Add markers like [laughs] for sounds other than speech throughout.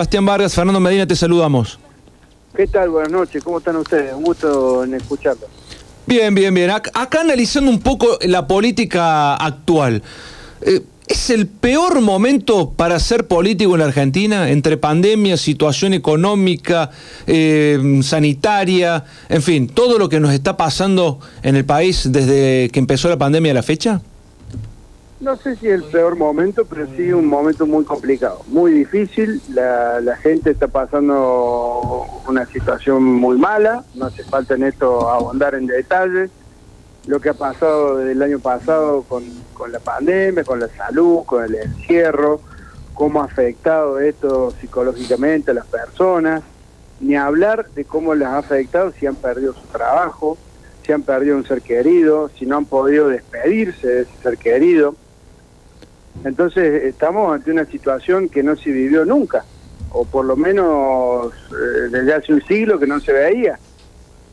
Sebastián Vargas, Fernando Medina, te saludamos. ¿Qué tal? Buenas noches, ¿cómo están ustedes? Un gusto en escucharlos. Bien, bien, bien. Acá, analizando un poco la política actual. Eh, ¿Es el peor momento para ser político en la Argentina? Entre pandemia, situación económica, eh, sanitaria, en fin, todo lo que nos está pasando en el país desde que empezó la pandemia a la fecha? No sé si el peor momento, pero sí un momento muy complicado, muy difícil. La, la gente está pasando una situación muy mala, no hace falta en esto abundar en detalles. Lo que ha pasado desde el año pasado con, con la pandemia, con la salud, con el encierro, cómo ha afectado esto psicológicamente a las personas, ni hablar de cómo les ha afectado si han perdido su trabajo, si han perdido un ser querido, si no han podido despedirse de ese ser querido. Entonces estamos ante una situación que no se vivió nunca, o por lo menos eh, desde hace un siglo que no se veía.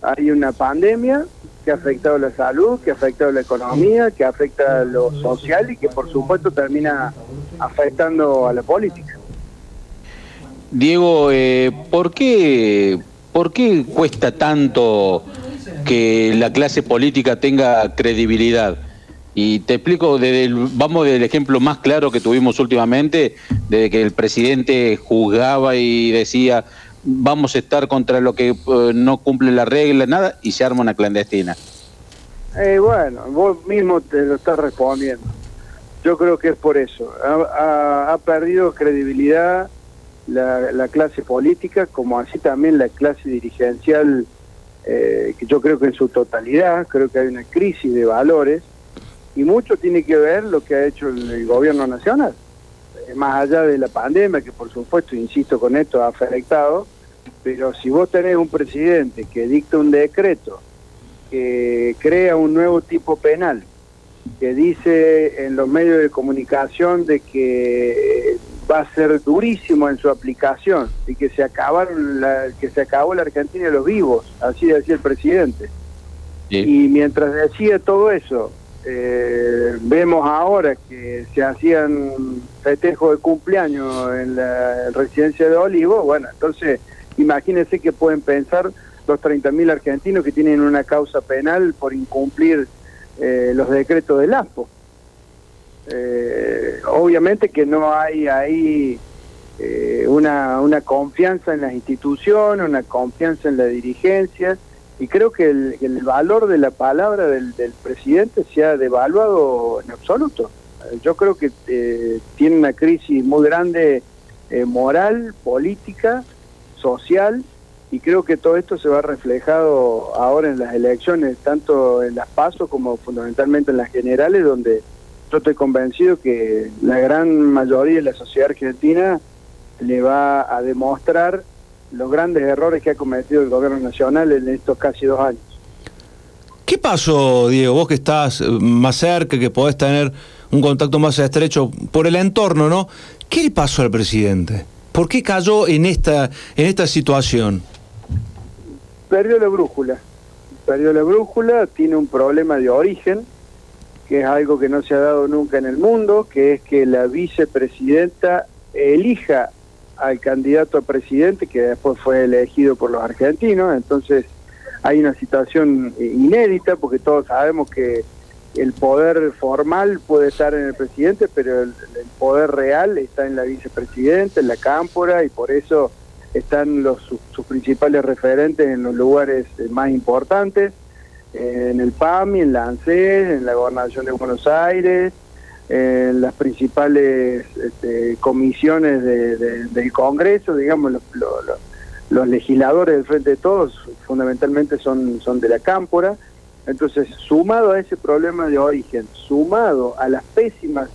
Hay una pandemia que ha afectado la salud, que ha afectado la economía, que afecta lo social y que por supuesto termina afectando a la política. Diego, eh, ¿por, qué, ¿por qué cuesta tanto que la clase política tenga credibilidad? Y te explico, desde vamos del ejemplo más claro que tuvimos últimamente, desde que el presidente juzgaba y decía vamos a estar contra lo que eh, no cumple la regla, nada, y se arma una clandestina. Eh, bueno, vos mismo te lo estás respondiendo. Yo creo que es por eso. Ha, perdido credibilidad la, la, clase política, como así también la clase dirigencial, eh, que yo creo que en su totalidad, creo que hay una crisis de valores y mucho tiene que ver lo que ha hecho el, gobierno nacional. Eh, más allá de la pandemia, que por supuesto, insisto con esto, ha afectado, pero si vos tenés un presidente que dicta un decreto, que crea un nuevo tipo penal, que dice en los medios de comunicación de que va a ser durísimo en su aplicación y que se acabaron la, que se acabó la Argentina de los vivos, así decía el presidente. Y mientras decía todo eso, eh, vemos ahora que se hacían festejos de cumpleaños en la residencia de Olivo, bueno, entonces imagínense que pueden pensar los 30.000 argentinos que tienen una causa penal por incumplir eh, los decretos del ASPO. Eh, obviamente que no hay ahí una, una confianza en las instituciones, una confianza en la dirigencia, y creo que el, valor de la palabra del, presidente se ha devaluado en absoluto. Yo creo que eh, tiene una crisis muy grande eh, moral, política, social, y creo que todo esto se va reflejado ahora en las elecciones, tanto en las pasos como fundamentalmente en las generales, donde yo estoy convencido que la gran mayoría de la sociedad argentina le va a demostrar los grandes errores que ha cometido el gobierno nacional en estos casi dos años. ¿Qué pasó, Diego? Vos que estás eh, más cerca, que podés tener un contacto más estrecho por el entorno, ¿no? ¿Qué le pasó al presidente? ¿Por qué cayó en esta, en esta situación? Perdió la brújula. Perdió la brújula, tiene un problema de origen, que es algo que no se ha dado nunca en el mundo, que es que la vicepresidenta elija al candidato a presidente que después fue elegido por los argentinos, entonces hay una situación inédita porque todos sabemos que el poder formal puede estar en el presidente, pero el, poder real está en la vicepresidenta, en la cámpora, y por eso están los, sus, principales referentes en los lugares más importantes, en el PAMI, en la ANSES, en la Gobernación de Buenos Aires, en las principales este, comisiones del Congreso, digamos, los, legisladores del Frente de Todos fundamentalmente son, son de la cámpora. Entonces, sumado a ese problema de origen, sumado a las pésimas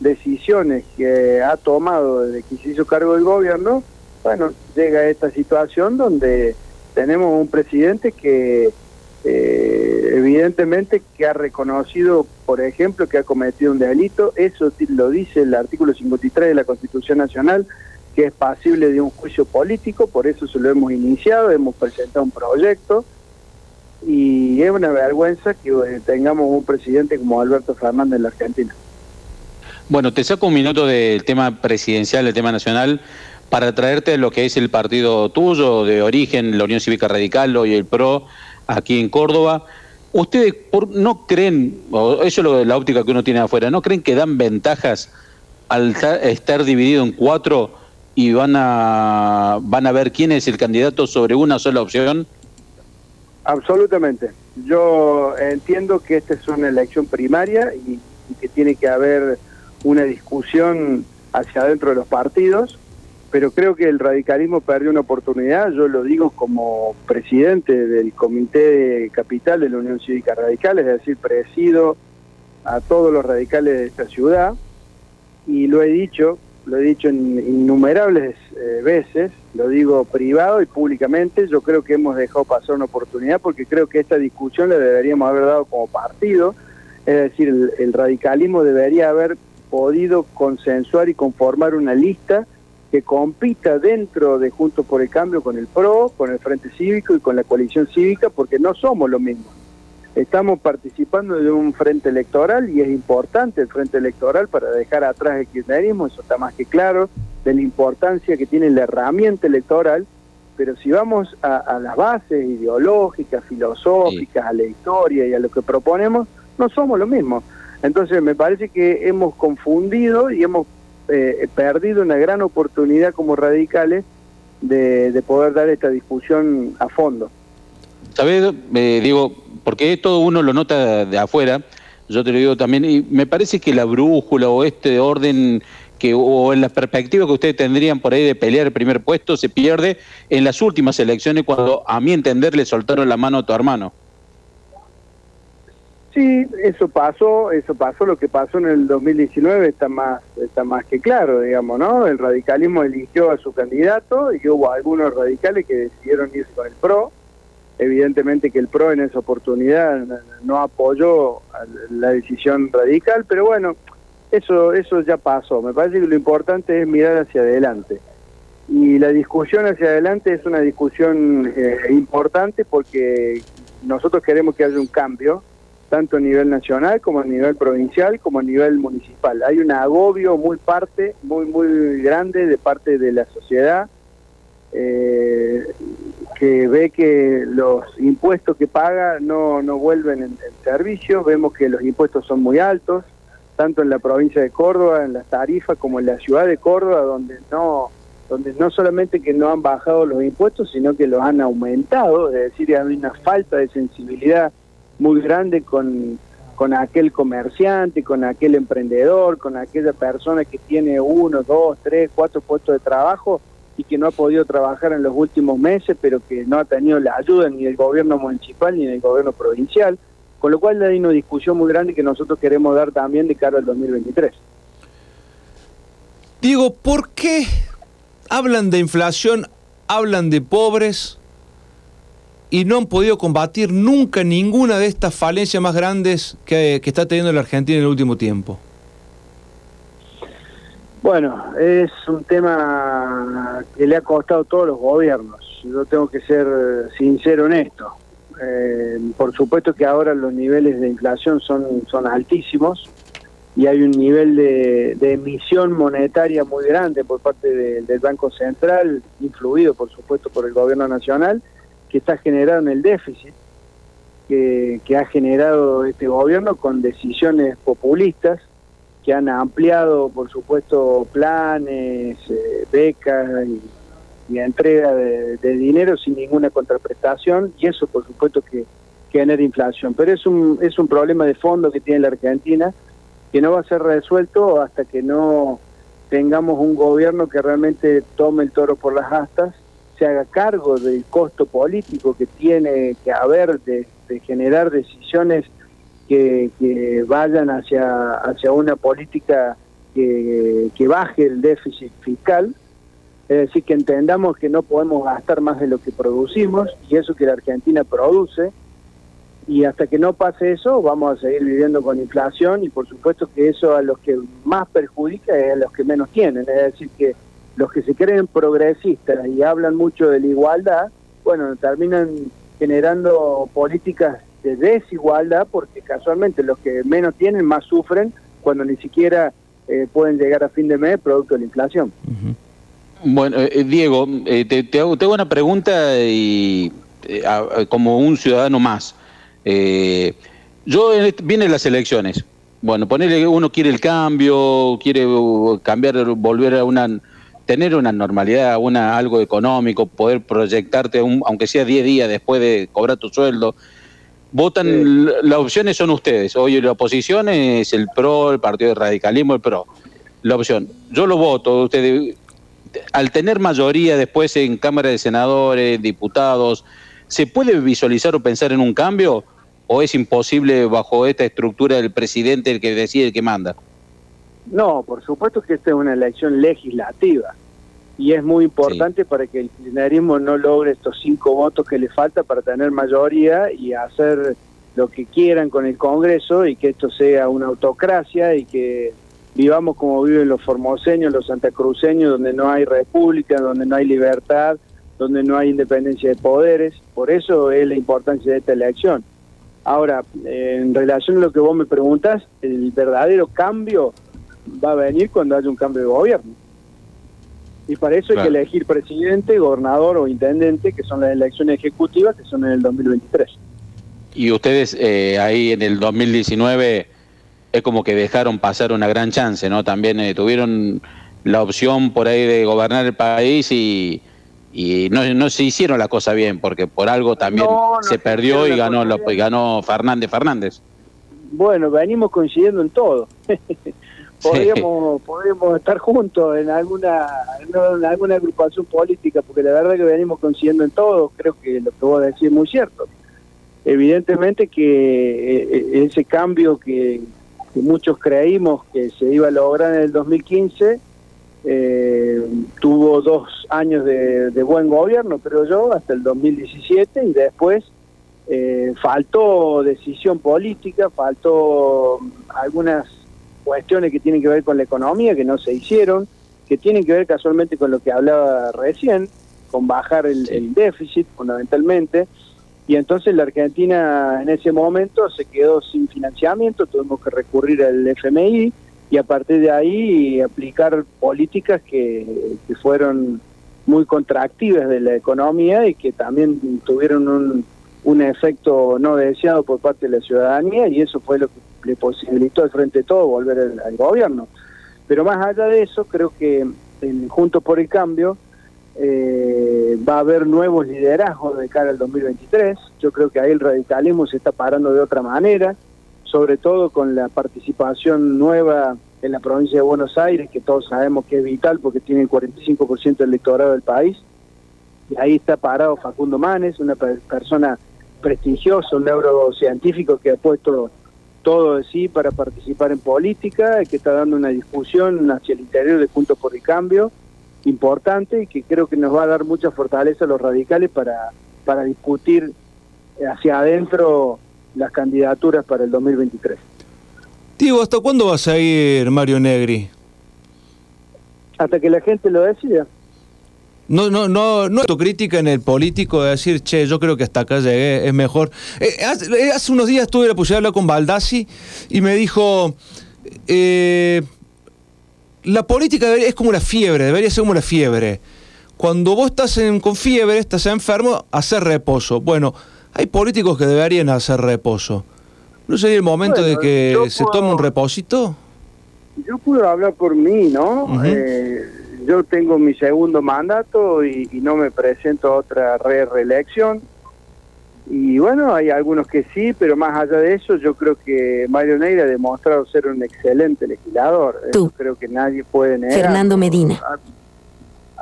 decisiones que ha tomado desde que se hizo cargo del gobierno, bueno, llega esta situación donde tenemos un presidente que eh, evidentemente que ha reconocido, por ejemplo, que ha cometido un delito, eso lo dice el artículo 53 de la Constitución Nacional, que es pasible de un juicio político, por eso se lo hemos iniciado, hemos presentado un proyecto, y es una vergüenza que eh, tengamos un presidente como Alberto Fernández en la Argentina. Bueno, te saco un minuto del tema presidencial, del tema nacional, para traerte lo que es el partido tuyo de origen, la Unión Cívica Radical, hoy el PRO, aquí en Córdoba. ¿Ustedes no creen, o eso es la óptica que uno tiene afuera, no creen que dan ventajas al estar dividido en cuatro y van a, van a ver quién es el candidato sobre una sola opción? Absolutamente. Yo entiendo que esta es una elección primaria y, que tiene que haber una discusión hacia adentro de los partidos, pero creo que el radicalismo perdió una oportunidad, yo lo digo como presidente del Comité Capital de la Unión Cívica Radical, es decir, presido a todos los radicales de esta ciudad, y lo he dicho, lo he dicho innumerables eh, veces, lo digo privado y públicamente, yo creo que hemos dejado pasar una oportunidad porque creo que esta discusión la deberíamos haber dado como partido, es decir, el, radicalismo debería haber podido consensuar y conformar una lista que compita dentro de Juntos por el Cambio con el PRO, con el Frente Cívico y con la coalición cívica, porque no somos lo mismo. Estamos participando de un frente electoral y es importante el frente electoral para dejar atrás el kirchnerismo, eso está más que claro, de la importancia que tiene la herramienta electoral, pero si vamos a, las bases ideológicas, filosóficas, a la historia y a lo que proponemos, no somos lo mismo. Entonces me parece que hemos confundido y hemos eh, perdido una gran oportunidad como radicales de, de poder dar esta discusión a fondo. ¿Sabes? Eh, digo, porque todo uno lo nota de afuera, yo te lo digo también, y me parece que la brújula o este orden que o en la perspectiva que ustedes tendrían por ahí de pelear el primer puesto se pierde en las últimas elecciones cuando a mi entender le soltaron la mano a tu hermano. Sí, eso pasó, eso pasó, lo que pasó en el 2019 está más está más que claro, digamos, ¿no? El radicalismo eligió a su candidato y hubo algunos radicales que decidieron irse con el PRO evidentemente que el PRO en esa oportunidad no apoyó la decisión radical, pero bueno, eso, eso ya pasó. Me parece que lo importante es mirar hacia adelante. Y la discusión hacia adelante es una discusión eh, importante porque nosotros queremos que haya un cambio, tanto a nivel nacional como a nivel provincial, como a nivel municipal. Hay un agobio muy parte, muy, muy grande de parte de la sociedad. Eh, que ve que los impuestos que paga no, no vuelven en, servicio, vemos que los impuestos son muy altos, tanto en la provincia de Córdoba, en las tarifas, como en la ciudad de Córdoba, donde no donde no solamente que no han bajado los impuestos, sino que los han aumentado, es decir, hay una falta de sensibilidad muy grande con, con aquel comerciante, con aquel emprendedor, con aquella persona que tiene uno, dos, tres, cuatro puestos de trabajo, y que no ha podido trabajar en los últimos meses, pero que no ha tenido la ayuda ni del gobierno municipal ni del gobierno provincial, con lo cual hay una discusión muy grande que nosotros queremos dar también de cara al 2023. Diego, ¿por qué hablan de inflación, hablan de pobres y no han podido combatir nunca ninguna de estas falencias más grandes que, está teniendo la Argentina en el último tiempo? Bueno, es un tema que le ha costado a todos los gobiernos. Yo tengo que ser sincero en esto. Eh, por supuesto que ahora los niveles de inflación son, son altísimos y hay un nivel de, emisión monetaria muy grande por parte del Banco Central, influido por supuesto por el gobierno nacional, que está generando el déficit que, que ha generado este gobierno con decisiones populistas que han ampliado, por supuesto, planes, eh, becas y, entrega de, dinero sin ninguna contraprestación, y eso, por supuesto, que, genera inflación. Pero es un, es un problema de fondo que tiene la Argentina, que no va a ser resuelto hasta que no tengamos un gobierno que realmente tome el toro por las astas, se haga cargo del costo político que tiene que haber de generar decisiones que, vayan hacia, hacia una política que, que baje el déficit fiscal, es decir, que entendamos que no podemos gastar más de lo que producimos y eso que la Argentina produce, y hasta que no pase eso vamos a seguir viviendo con inflación y por supuesto que eso a los que más perjudica es a los que menos tienen, es decir, que los que se creen progresistas y hablan mucho de la igualdad, bueno, terminan generando políticas de desigualdad porque casualmente los que menos tienen más sufren cuando ni siquiera eh, pueden llegar a fin de mes producto de la inflación. Bueno, eh, Diego, te, hago, una pregunta y como un ciudadano más. yo vienen las elecciones. Bueno, ponerle uno quiere el cambio, quiere uh, cambiar, volver a una tener una normalidad, una algo económico, poder proyectarte, aunque sea 10 días después de cobrar tu sueldo. Votan, las opciones son ustedes. Hoy la oposición es el PRO, el Partido de Radicalismo, el PRO. La opción. Yo lo voto. Ustedes, al tener mayoría después en Cámara de Senadores, diputados, ¿se puede visualizar o pensar en un cambio? ¿O es imposible bajo esta estructura del presidente el que decide, el que manda? No, por supuesto que esta es una elección legislativa y es muy importante para que el kirchnerismo no logre estos cinco votos que le falta para tener mayoría y hacer lo que quieran con el Congreso y que esto sea una autocracia y que vivamos como viven los formoseños, los santacruceños, donde no hay república, donde no hay libertad, donde no hay independencia de poderes. Por eso es la importancia de esta elección. Ahora, en relación a lo que vos me preguntas, el verdadero cambio va a venir cuando haya un cambio de gobierno. Y para eso hay que elegir presidente, gobernador o intendente, que son las elecciones ejecutivas, que son en el 2023. Y ustedes eh, ahí en el 2019 es como que dejaron pasar una gran chance, ¿no? También eh, tuvieron la opción por ahí de gobernar el país y, y no, no se hicieron la cosa bien, porque por algo también se perdió y ganó, lo, y ganó Fernández Fernández. Bueno, venimos coincidiendo en todo. [laughs] podríamos, podríamos estar juntos en alguna, en alguna agrupación política, porque la verdad que venimos consiguiendo en todo, creo que lo que vos decís es muy cierto. Evidentemente que eh, eh, ese cambio que, muchos creímos que se iba a lograr en el 2015, eh, tuvo dos años de, buen gobierno, creo yo, hasta el 2017, y después faltó decisión política, faltó algunas cuestiones que tienen que ver con la economía, que no se hicieron, que tienen que ver casualmente con lo que hablaba recién, con bajar el, déficit fundamentalmente, y entonces la Argentina en ese momento se quedó sin financiamiento, tuvimos que recurrir al FMI y a partir de ahí aplicar políticas que, que fueron muy contractivas de la economía y que también tuvieron un, un efecto no deseado por parte de la ciudadanía y eso fue lo que le posibilitó al frente de todo volver al, gobierno. Pero más allá de eso, creo que en Juntos por el Cambio eh, va a haber nuevos liderazgos de cara al 2023. Yo creo que ahí el radicalismo se está parando de otra manera, sobre todo con la participación nueva en la provincia de Buenos Aires, que todos sabemos que es vital porque tiene el 45% del electorado del país. Y ahí está parado Facundo Manes, una persona prestigioso, un neurocientífico que ha puesto todo de sí para participar en política, que está dando una discusión hacia el interior de Juntos por el Cambio importante y que creo que nos va a dar mucha fortaleza a los radicales para, para discutir hacia adentro las candidaturas para el 2023. Diego, ¿hasta cuándo vas a ir Mario Negri? Hasta que la gente lo decida. No, no, no, no autocrítica en el político de decir, che, yo creo que hasta acá llegué, es mejor. Eh, eh, hace, unos días tuve la posibilidad de hablar con Baldassi y me dijo, eh, la política es como la fiebre, debería ser como la fiebre. Cuando vos estás con fiebre, estás enfermo, hacer reposo. Bueno, hay políticos que deberían hacer reposo. ¿No sería el momento de que se tome un reposito? Yo puedo hablar por mí, ¿no? Yo tengo mi segundo mandato y, no me presento a otra re reelección. Y bueno, hay algunos que sí, pero más allá de eso, yo creo que Mario Neira ha demostrado ser un excelente legislador. Tú. creo que nadie puede negar. Fernando Medina.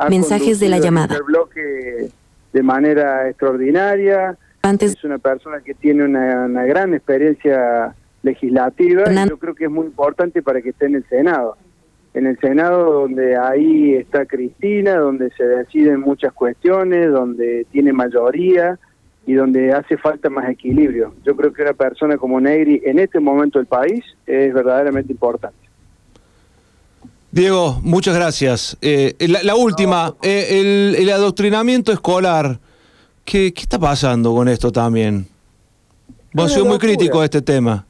Mensajes de la llamada. El bloque de manera extraordinaria. Antes. Es una persona que tiene una, gran experiencia legislativa y yo creo que es muy importante para que esté en el Senado en el Senado donde ahí está Cristina, donde se deciden muchas cuestiones, donde tiene mayoría y donde hace falta más equilibrio. Yo creo que una persona como Negri en este momento del país es verdaderamente importante. Diego, muchas gracias. Eh, la, última, eh, el, adoctrinamiento escolar, ¿qué, ¿qué, está pasando con esto también? Vos sos muy crítico de este tema.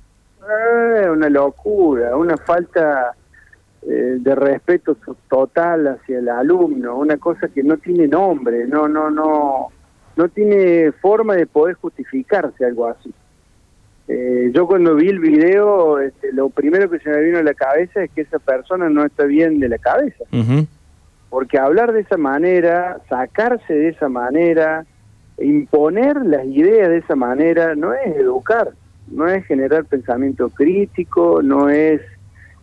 Es una locura, una falta eh, de respeto total hacia el alumno, una cosa que no tiene nombre, no, no, no, no tiene forma de poder justificarse algo así. Eh, yo cuando vi el video, este, lo primero que se me vino a la cabeza es que esa persona no está bien de la cabeza. Porque hablar de esa manera, sacarse de esa manera, imponer las ideas de esa manera, no es educar, no es generar pensamiento crítico, no es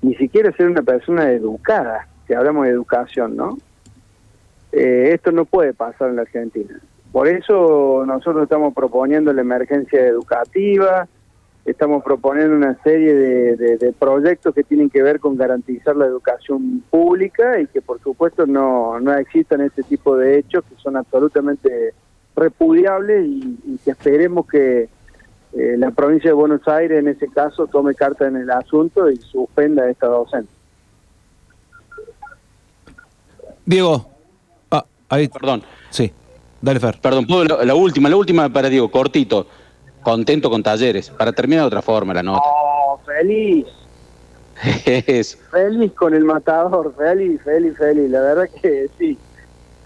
ni siquiera ser una persona educada, si hablamos de educación, ¿no? Eh, esto no puede pasar en la Argentina. Por eso nosotros estamos proponiendo la emergencia educativa, estamos proponiendo una serie de, proyectos que tienen que ver con garantizar la educación pública y que por supuesto no, no existan este tipo de hechos que son absolutamente repudiables y, que esperemos que eh, la provincia de Buenos Aires en ese caso tome carta en el asunto y suspenda esta docente. Diego, ah, ahí. Perdón. Sí, dale Fer. Perdón, la última, la última para Diego, cortito contento con talleres. Para terminar de otra forma la nota. Oh, feliz. [laughs] Feliz con el matador, feliz, feliz, feliz. La verdad que sí.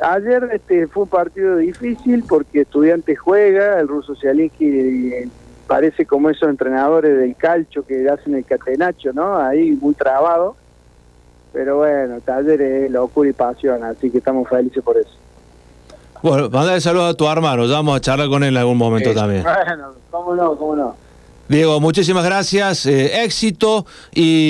Ayer este fue un partido difícil porque estudiante juega, el ruso Cialinski eh, parece como esos entrenadores del calcho que hacen el catenacho, ¿no? Ahí muy trabado. Pero bueno, taller es locura y pasión, así que estamos felices por eso. Bueno, mandale saludos a tu hermano, ya vamos a charlar con él en algún momento también. Bueno, cómo no, cómo no. Diego, muchísimas gracias, eh, éxito y...